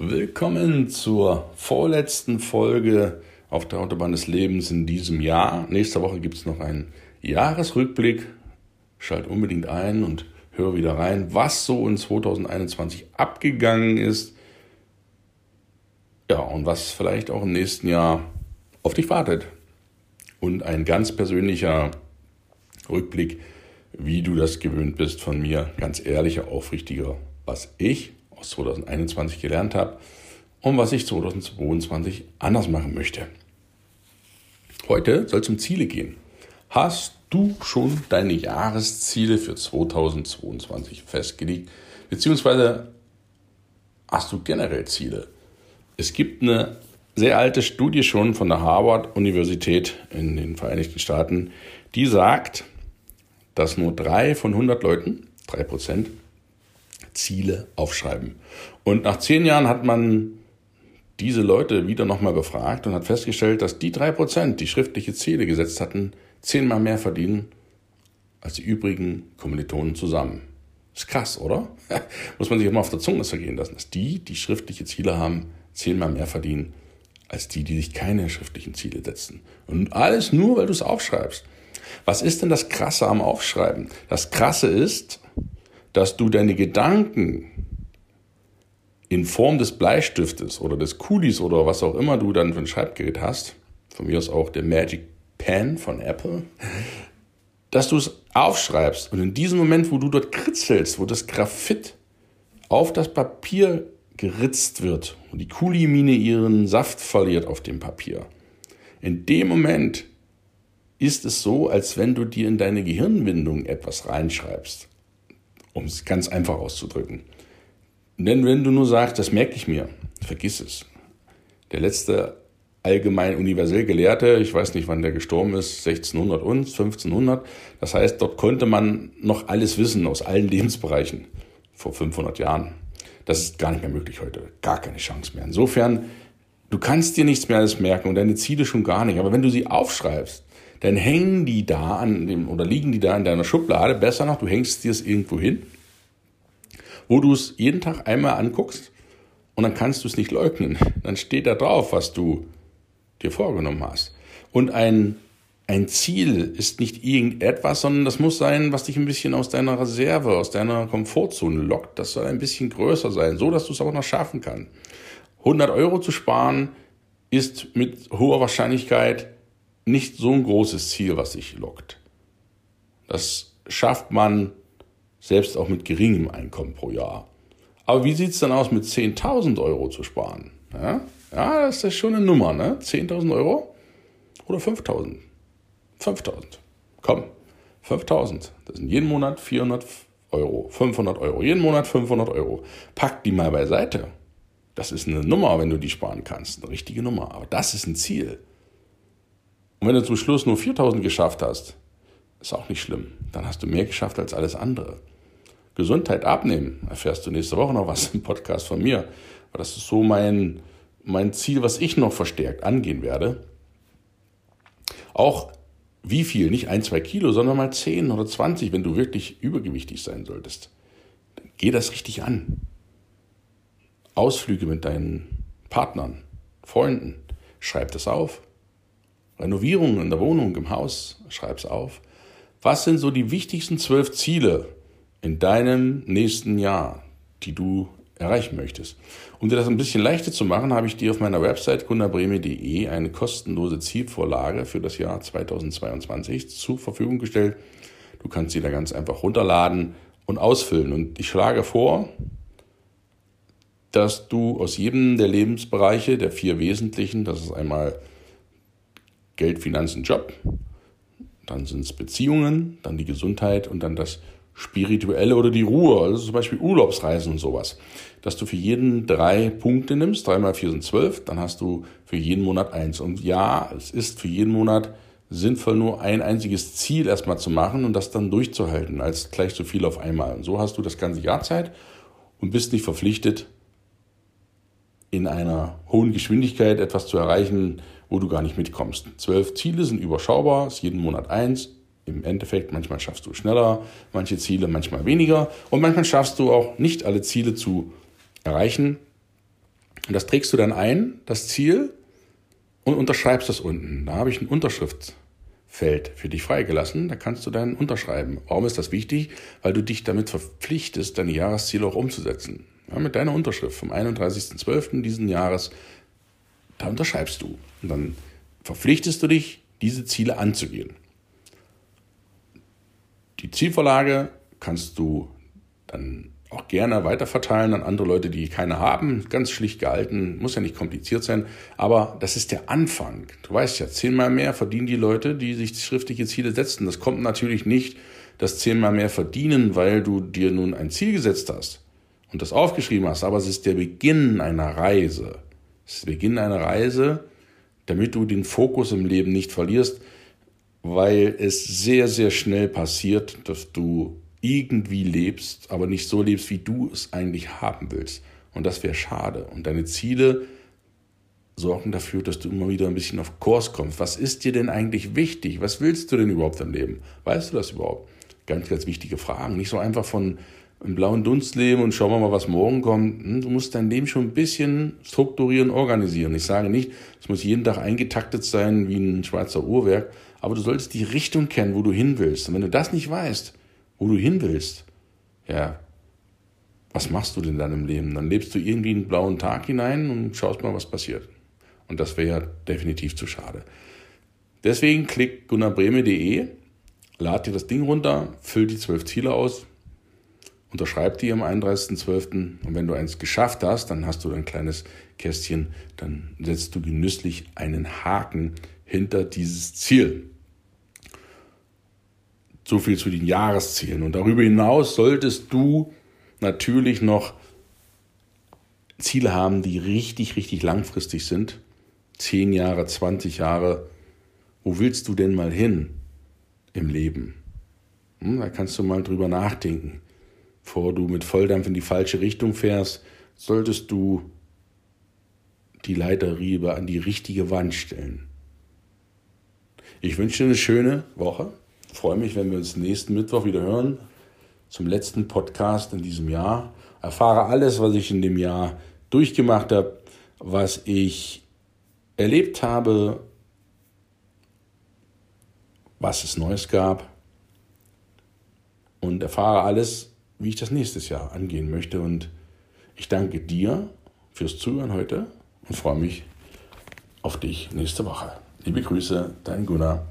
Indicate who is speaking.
Speaker 1: Willkommen zur vorletzten Folge auf der Autobahn des Lebens in diesem Jahr. Nächste Woche gibt es noch einen Jahresrückblick. Schalt unbedingt ein und hör wieder rein, was so in 2021 abgegangen ist. Ja, und was vielleicht auch im nächsten Jahr auf dich wartet. Und ein ganz persönlicher Rückblick, wie du das gewöhnt bist von mir. Ganz ehrlicher, aufrichtiger, was ich aus 2021 gelernt habe und was ich 2022 anders machen möchte. Heute soll es um Ziele gehen. Hast du schon deine Jahresziele für 2022 festgelegt? Beziehungsweise hast du generell Ziele? Es gibt eine sehr alte Studie schon von der Harvard-Universität in den Vereinigten Staaten, die sagt, dass nur drei von 100 Leuten, drei Prozent, Ziele aufschreiben. Und nach zehn Jahren hat man diese Leute wieder nochmal befragt und hat festgestellt, dass die drei Prozent, die schriftliche Ziele gesetzt hatten, zehnmal mehr verdienen als die übrigen Kommilitonen zusammen. Ist krass, oder? Muss man sich immer auf der Zunge zergehen lassen, dass die, die schriftliche Ziele haben, zehnmal mehr verdienen als die, die sich keine schriftlichen Ziele setzen. Und alles nur, weil du es aufschreibst. Was ist denn das Krasse am Aufschreiben? Das Krasse ist, dass du deine Gedanken in Form des Bleistiftes oder des Kulis oder was auch immer du dann für ein Schreibgerät hast, von mir aus auch der Magic Pen von Apple, dass du es aufschreibst und in diesem Moment, wo du dort kritzelst, wo das Graphit auf das Papier geritzt wird und die Kulimine ihren Saft verliert auf dem Papier, in dem Moment ist es so, als wenn du dir in deine Gehirnwindung etwas reinschreibst um es ganz einfach auszudrücken. Denn wenn du nur sagst, das merke ich mir, vergiss es. Der letzte allgemein universell Gelehrte, ich weiß nicht, wann der gestorben ist, 1600 und 1500. Das heißt, dort konnte man noch alles wissen aus allen Lebensbereichen vor 500 Jahren. Das ist gar nicht mehr möglich heute. Gar keine Chance mehr. Insofern, du kannst dir nichts mehr alles merken und deine Ziele schon gar nicht. Aber wenn du sie aufschreibst, dann hängen die da an dem, oder liegen die da in deiner Schublade. Besser noch, du hängst dir es irgendwo hin, wo du es jeden Tag einmal anguckst und dann kannst du es nicht leugnen. Dann steht da drauf, was du dir vorgenommen hast. Und ein, ein Ziel ist nicht irgendetwas, sondern das muss sein, was dich ein bisschen aus deiner Reserve, aus deiner Komfortzone lockt. Das soll ein bisschen größer sein, so dass du es auch noch schaffen kannst. 100 Euro zu sparen ist mit hoher Wahrscheinlichkeit nicht so ein großes Ziel, was sich lockt. Das schafft man selbst auch mit geringem Einkommen pro Jahr. Aber wie sieht es dann aus, mit 10.000 Euro zu sparen? Ja? ja, das ist schon eine Nummer, ne? 10.000 Euro oder 5.000? 5.000. Komm, 5.000. Das sind jeden Monat 400 Euro, 500 Euro. Jeden Monat 500 Euro. Pack die mal beiseite. Das ist eine Nummer, wenn du die sparen kannst. Eine richtige Nummer. Aber das ist ein Ziel. Und wenn du zum Schluss nur 4000 geschafft hast, ist auch nicht schlimm. Dann hast du mehr geschafft als alles andere. Gesundheit abnehmen, erfährst du nächste Woche noch was im Podcast von mir. Aber das ist so mein, mein Ziel, was ich noch verstärkt angehen werde. Auch wie viel, nicht ein, zwei Kilo, sondern mal 10 oder 20, wenn du wirklich übergewichtig sein solltest. Dann geh das richtig an. Ausflüge mit deinen Partnern, Freunden, schreib das auf. Renovierungen in der Wohnung, im Haus, schreib's auf. Was sind so die wichtigsten zwölf Ziele in deinem nächsten Jahr, die du erreichen möchtest? Um dir das ein bisschen leichter zu machen, habe ich dir auf meiner Website gunnerbreme.de eine kostenlose Zielvorlage für das Jahr 2022 zur Verfügung gestellt. Du kannst sie da ganz einfach runterladen und ausfüllen. Und ich schlage vor, dass du aus jedem der Lebensbereiche, der vier wesentlichen, das ist einmal Geld, Finanzen, Job. Dann sind es Beziehungen, dann die Gesundheit und dann das Spirituelle oder die Ruhe, also zum Beispiel Urlaubsreisen und sowas. Dass du für jeden drei Punkte nimmst, drei mal vier sind zwölf, dann hast du für jeden Monat eins. Und ja, es ist für jeden Monat sinnvoll, nur ein einziges Ziel erstmal zu machen und das dann durchzuhalten, als gleich so viel auf einmal. Und so hast du das ganze Jahr Zeit und bist nicht verpflichtet, in einer hohen Geschwindigkeit etwas zu erreichen, wo du gar nicht mitkommst. Zwölf Ziele sind überschaubar, ist jeden Monat eins. Im Endeffekt, manchmal schaffst du schneller, manche Ziele manchmal weniger und manchmal schaffst du auch nicht alle Ziele zu erreichen. Und das trägst du dann ein, das Ziel, und unterschreibst das unten. Da habe ich ein Unterschriftfeld für dich freigelassen. Da kannst du dann unterschreiben. Warum ist das wichtig? Weil du dich damit verpflichtest, deine Jahresziele auch umzusetzen. Ja, mit deiner Unterschrift vom 31.12. diesen Jahres, da unterschreibst du. Und dann verpflichtest du dich, diese Ziele anzugehen. Die Zielvorlage kannst du dann auch gerne weiterverteilen an andere Leute, die keine haben. Ganz schlicht gehalten, muss ja nicht kompliziert sein, aber das ist der Anfang. Du weißt ja, zehnmal mehr verdienen die Leute, die sich schriftliche Ziele setzen. Das kommt natürlich nicht, dass zehnmal mehr verdienen, weil du dir nun ein Ziel gesetzt hast und das aufgeschrieben hast, aber es ist der Beginn einer Reise. Es ist der Beginn einer Reise, damit du den Fokus im Leben nicht verlierst, weil es sehr, sehr schnell passiert, dass du irgendwie lebst, aber nicht so lebst, wie du es eigentlich haben willst. Und das wäre schade. Und deine Ziele sorgen dafür, dass du immer wieder ein bisschen auf Kurs kommst. Was ist dir denn eigentlich wichtig? Was willst du denn überhaupt im Leben? Weißt du das überhaupt? Ganz, ganz wichtige Fragen. Nicht so einfach von im blauen Dunst leben und schauen wir mal, was morgen kommt. Hm, du musst dein Leben schon ein bisschen strukturieren, organisieren. Ich sage nicht, es muss jeden Tag eingetaktet sein wie ein Schweizer Uhrwerk, aber du solltest die Richtung kennen, wo du hin willst. Und wenn du das nicht weißt, wo du hin willst, ja, was machst du denn dann im Leben? Dann lebst du irgendwie einen blauen Tag hinein und schaust mal, was passiert. Und das wäre ja definitiv zu schade. Deswegen klick gunnarbreme.de, lad dir das Ding runter, füll die zwölf Ziele aus, unterschreib die am 31.12. Und wenn du eins geschafft hast, dann hast du ein kleines Kästchen, dann setzt du genüsslich einen Haken hinter dieses Ziel. So viel zu den Jahreszielen. Und darüber hinaus solltest du natürlich noch Ziele haben, die richtig, richtig langfristig sind. Zehn Jahre, 20 Jahre. Wo willst du denn mal hin im Leben? Hm, da kannst du mal drüber nachdenken. Bevor du mit Volldampf in die falsche Richtung fährst, solltest du die Leiterriebe an die richtige Wand stellen. Ich wünsche dir eine schöne Woche freue mich, wenn wir uns nächsten Mittwoch wieder hören zum letzten Podcast in diesem Jahr. Erfahre alles, was ich in dem Jahr durchgemacht habe, was ich erlebt habe, was es Neues gab und erfahre alles, wie ich das nächstes Jahr angehen möchte. Und ich danke dir fürs Zuhören heute und freue mich auf dich nächste Woche. Liebe Grüße, dein Gunnar.